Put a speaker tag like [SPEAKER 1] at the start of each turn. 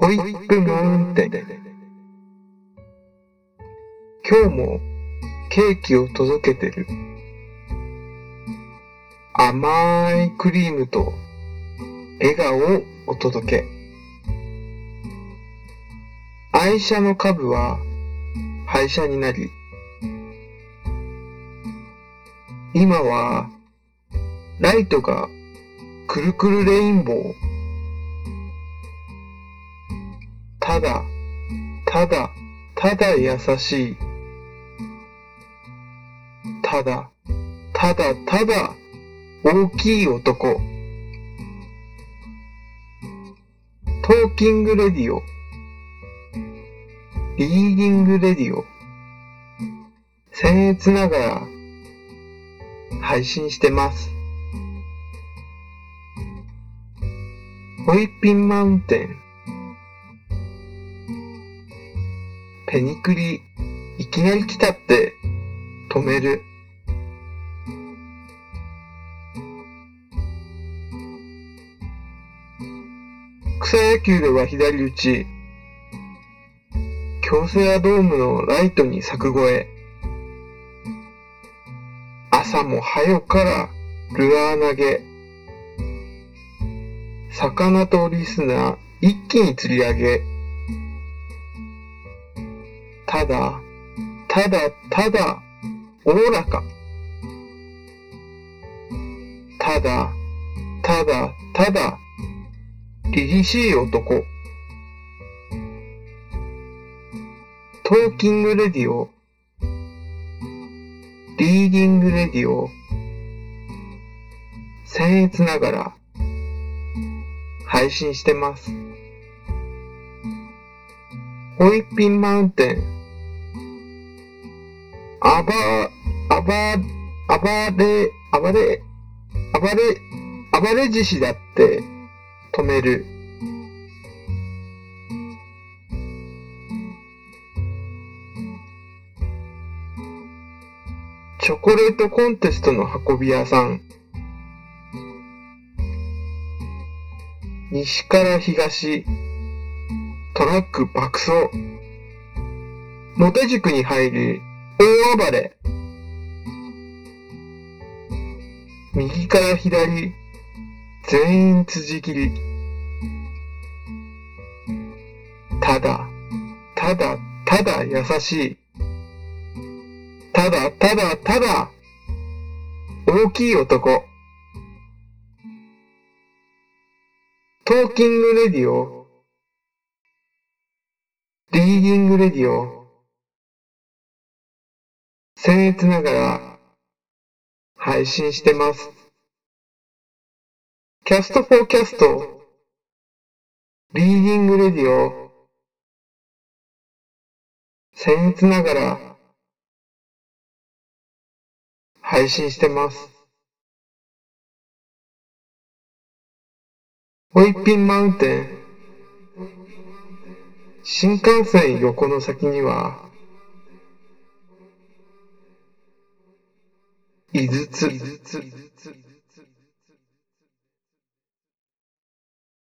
[SPEAKER 1] ホイップマウンテン。今日もケーキを届けてる。甘いクリームと笑顔をお届け。愛車の株は廃車になり、今はライトがくるくるレインボー。ただ、ただ、ただ優しい。ただ、ただ、ただ大きい男。 Talking radio。Reading radio。僭越ながら配信してます。ホイッピンマウンテン。ペニクリ、いきなり来たって止める。草野球では左打ち、京セラドームのライトに柵越え、朝も早からルアー投げ、魚とリスナー一気に釣り上げ、ただ、ただ、ただ、おおらか。ただ、ただ、ただ、凛々しい男。Talking radio、Reading radio、僭越ながら、配信してます。 Whippin' mountain、あば、あば、あばれ、あばれ、あばれ、あばれ獅子だって止める。チョコレートコンテストの運び屋さん。西から東、トラック爆走。モテ塾に入り、大暴れ。右から左、全員辻切り。ただ、ただ、ただ優しい。ただ、ただ、ただ、大きい男。 Talking radio、 Reading radio、僭越ながら配信してます。 Cast forecast、Reading radio、僭越ながら配信してます。 Whippin' mountain。新幹線横の先には、井筒。